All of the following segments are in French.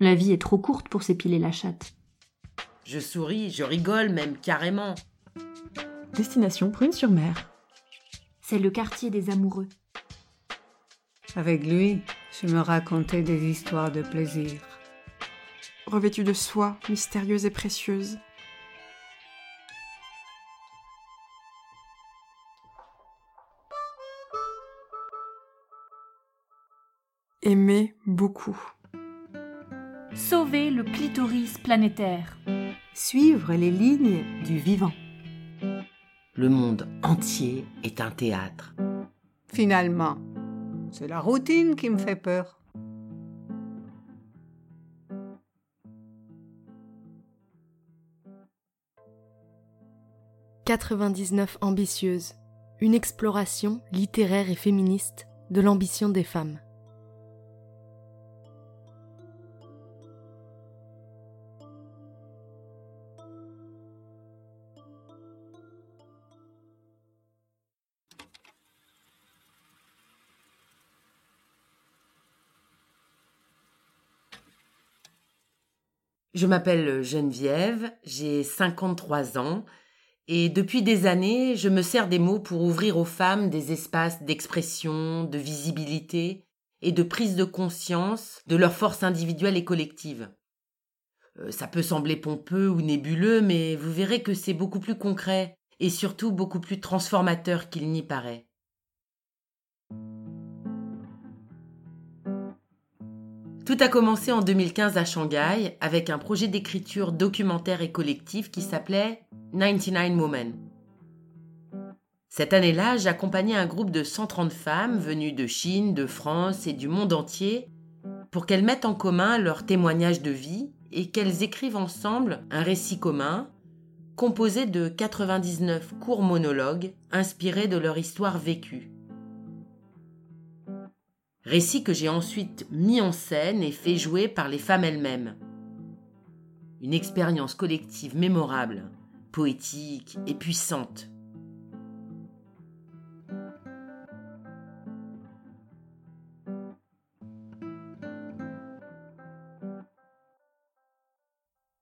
La vie est trop courte pour s'épiler la chatte. Je souris, je rigole même carrément. Destination Prune-sur-Mer. C'est le quartier des amoureux. Avec lui, je me racontais des histoires de plaisir. Revêtue de soie, mystérieuse et précieuse. Aimer beaucoup. Sauver le clitoris planétaire. Suivre les lignes du vivant. Le monde entier est un théâtre. Finalement, c'est la routine qui me fait peur. « 99 ambitieuses, une exploration littéraire et féministe de l'ambition des femmes. Je m'appelle Geneviève, j'ai 53 ans et depuis des années, je me sers des mots pour ouvrir aux femmes des espaces d'expression, de visibilité et de prise de conscience de leur force individuelle et collective. Euh, ça peut sembler pompeux ou nébuleux, mais vous verrez que c'est beaucoup plus concret et surtout beaucoup plus transformateur qu'il n'y paraît. Tout a commencé en 2015 à Shanghai avec un projet d'écriture documentaire et collectif qui s'appelait 99 Women. Cette année-là, j'accompagnais un groupe de 130 femmes venues de Chine, de France et du monde entier pour qu'elles mettent en commun leurs témoignages de vie et qu'elles écrivent ensemble un récit commun composé de 99 courts monologues inspirés de leur histoire vécue. Récit que j'ai ensuite mis en scène et fait jouer par les femmes elles-mêmes. Une expérience collective mémorable, poétique et puissante.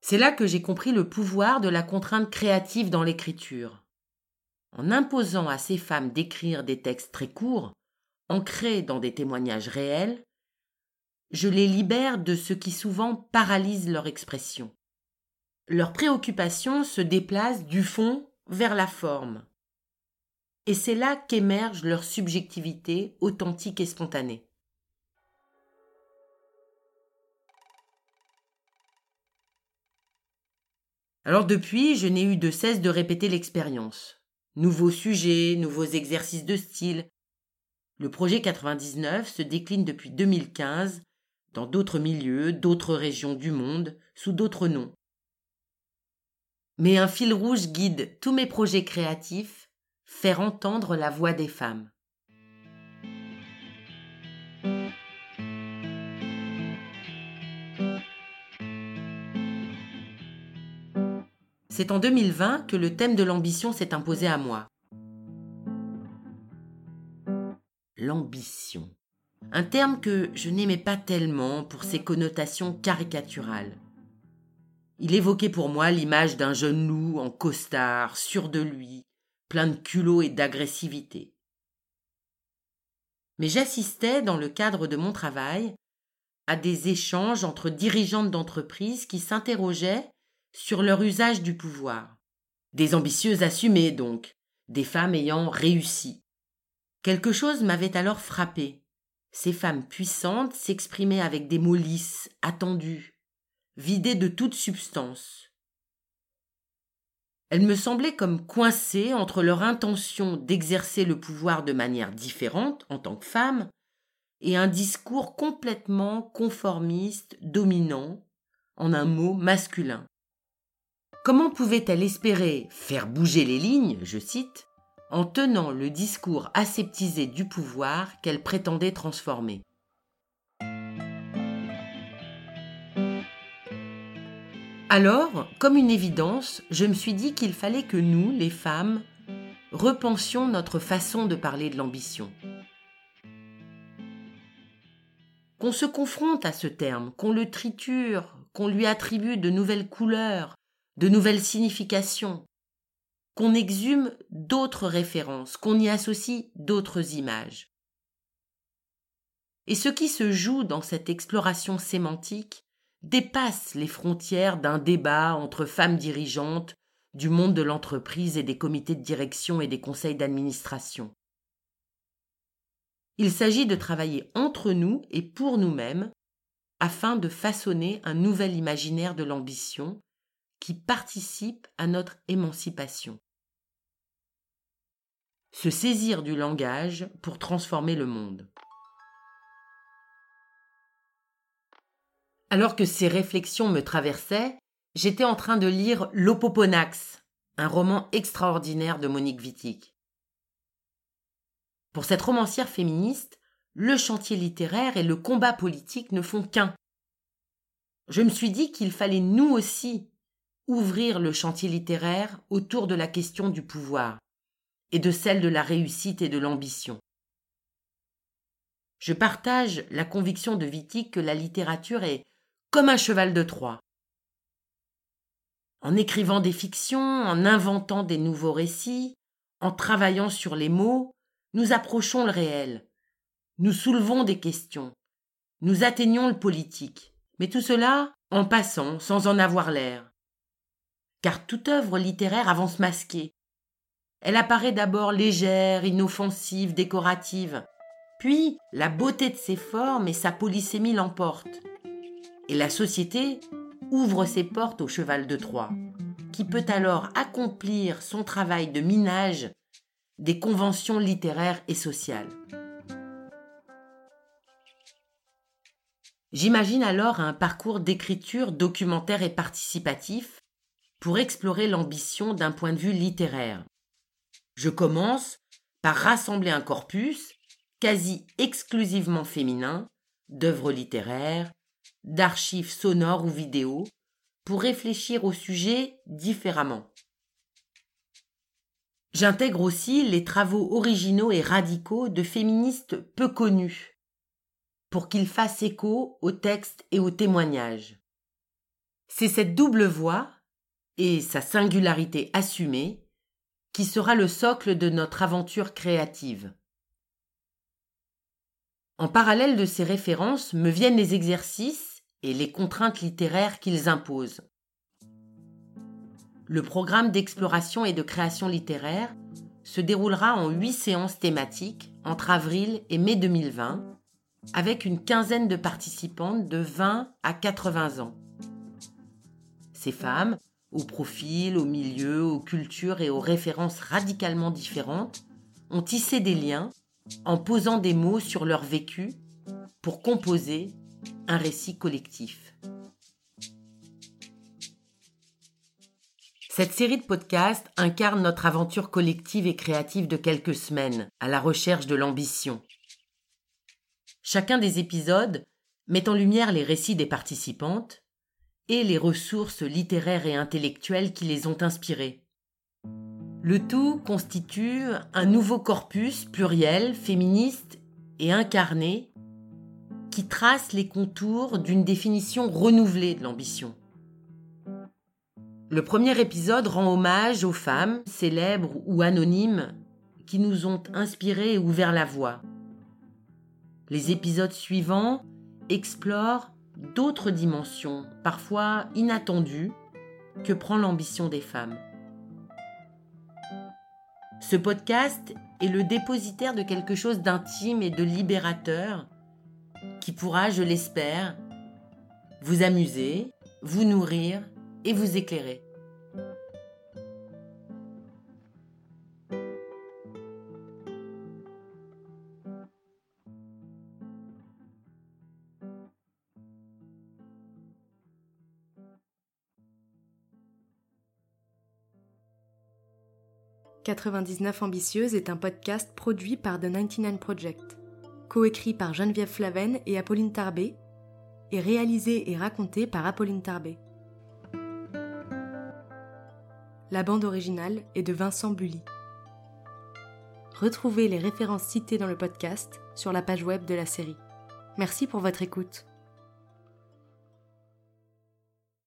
C'est là que j'ai compris le pouvoir de la contrainte créative dans l'écriture. En imposant à ces femmes d'écrire des textes très courts, ancrés dans des témoignages réels, je les libère de ce qui souvent paralyse leur expression. Leurs préoccupations se déplacent du fond vers la forme. Et c'est là qu'émerge leur subjectivité authentique et spontanée. Alors depuis, je n'ai eu de cesse de répéter l'expérience. Nouveaux sujets, nouveaux exercices de style, le projet 99 se décline depuis 2015 dans d'autres milieux, d'autres régions du monde, sous d'autres noms. Mais un fil rouge guide tous mes projets créatifs, faire entendre la voix des femmes. C'est en 2020 que le thème de l'ambition s'est imposé à moi. L'ambition. Un terme que je n'aimais pas tellement pour ses connotations caricaturales. Il évoquait pour moi l'image d'un jeune loup en costard, sûr de lui, plein de culot et d'agressivité. Mais j'assistais, dans le cadre de mon travail, à des échanges entre dirigeantes d'entreprises qui s'interrogeaient sur leur usage du pouvoir. Des ambitieuses assumées donc, des femmes ayant réussi. Quelque chose m'avait alors frappé. Ces femmes puissantes s'exprimaient avec des mots lisses, attendus, vidés de toute substance. Elles me semblaient comme coincées entre leur intention d'exercer le pouvoir de manière différente en tant que femmes et un discours complètement conformiste, dominant, en un mot masculin. Comment pouvait-elle espérer faire bouger les lignes, je cite, en tenant le discours aseptisé du pouvoir qu'elle prétendait transformer. Alors, comme une évidence, je me suis dit qu'il fallait que nous, les femmes, repensions notre façon de parler de l'ambition. qu'on se confronte à ce terme, qu'on le triture, qu'on lui attribue de nouvelles couleurs, de nouvelles significations, qu'on exhume d'autres références, qu'on y associe d'autres images. Et ce qui se joue dans cette exploration sémantique dépasse les frontières d'un débat entre femmes dirigeantes du monde de l'entreprise et des comités de direction et des conseils d'administration. Il s'agit de travailler entre nous et pour nous-mêmes afin de façonner un nouvel imaginaire de l'ambition qui participe à notre émancipation. Se saisir du langage pour transformer le monde. Alors que ces réflexions me traversaient, j'étais en train de lire L'Opoponax, un roman extraordinaire de Monique Wittig. Pour cette romancière féministe, le chantier littéraire et le combat politique ne font qu'un. Je me suis dit qu'il fallait nous aussi ouvrir le chantier littéraire autour de la question du pouvoir et de celle de la réussite et de l'ambition. Je partage la conviction de Wittig que la littérature est comme un cheval de Troie. En écrivant des fictions, en inventant des nouveaux récits, en travaillant sur les mots, nous approchons le réel, nous soulevons des questions, nous atteignons le politique, mais tout cela en passant sans en avoir l'air. Car toute œuvre littéraire avance masquée. Elle apparaît d'abord légère, inoffensive, décorative, puis la beauté de ses formes et sa polysémie l'emportent. Et la société ouvre ses portes au cheval de Troie, qui peut alors accomplir son travail de minage des conventions littéraires et sociales. J'imagine alors un parcours d'écriture documentaire et participatif pour explorer l'ambition d'un point de vue littéraire. Je commence par rassembler un corpus quasi exclusivement féminin d'œuvres littéraires, d'archives sonores ou vidéo pour réfléchir au sujet différemment. J'intègre aussi les travaux originaux et radicaux de féministes peu connus pour qu'ils fassent écho aux textes et aux témoignages. C'est cette double voix et sa singularité assumée sera le socle de notre aventure créative. En parallèle de ces références me viennent les exercices et les contraintes littéraires qu'ils imposent. Le programme d'exploration et de création littéraire se déroulera en huit séances thématiques entre avril et mai 2020, avec une quinzaine de participantes de 20 à 80 ans. Ces femmes, aux profils, aux milieux, aux cultures et aux références radicalement différentes, ont tissé des liens en posant des mots sur leur vécu pour composer un récit collectif. Cette série de podcasts incarne notre aventure collective et créative de quelques semaines à la recherche de l'ambition. Chacun des épisodes met en lumière les récits des participantes et les ressources littéraires et intellectuelles qui les ont inspirées. Le tout constitue un nouveau corpus pluriel, féministe et incarné qui trace les contours d'une définition renouvelée de l'ambition. Le premier épisode rend hommage aux femmes, célèbres ou anonymes, qui nous ont inspirés et ouvert la voie. Les épisodes suivants explorent d'autres dimensions, parfois inattendues, que prend l'ambition des femmes. Ce podcast est le dépositaire de quelque chose d'intime et de libérateur qui pourra, je l'espère, vous amuser, vous nourrir et vous éclairer. « 99 Ambitieuse est un podcast produit par The 99 Project coécrit par Geneviève Flaven et Apolline Tarbé, et réalisé et raconté par Apolline Tarbé. La bande originale est de Vincent Bully. Retrouvez les références citées dans le podcast sur la page web de la série. Merci pour votre écoute.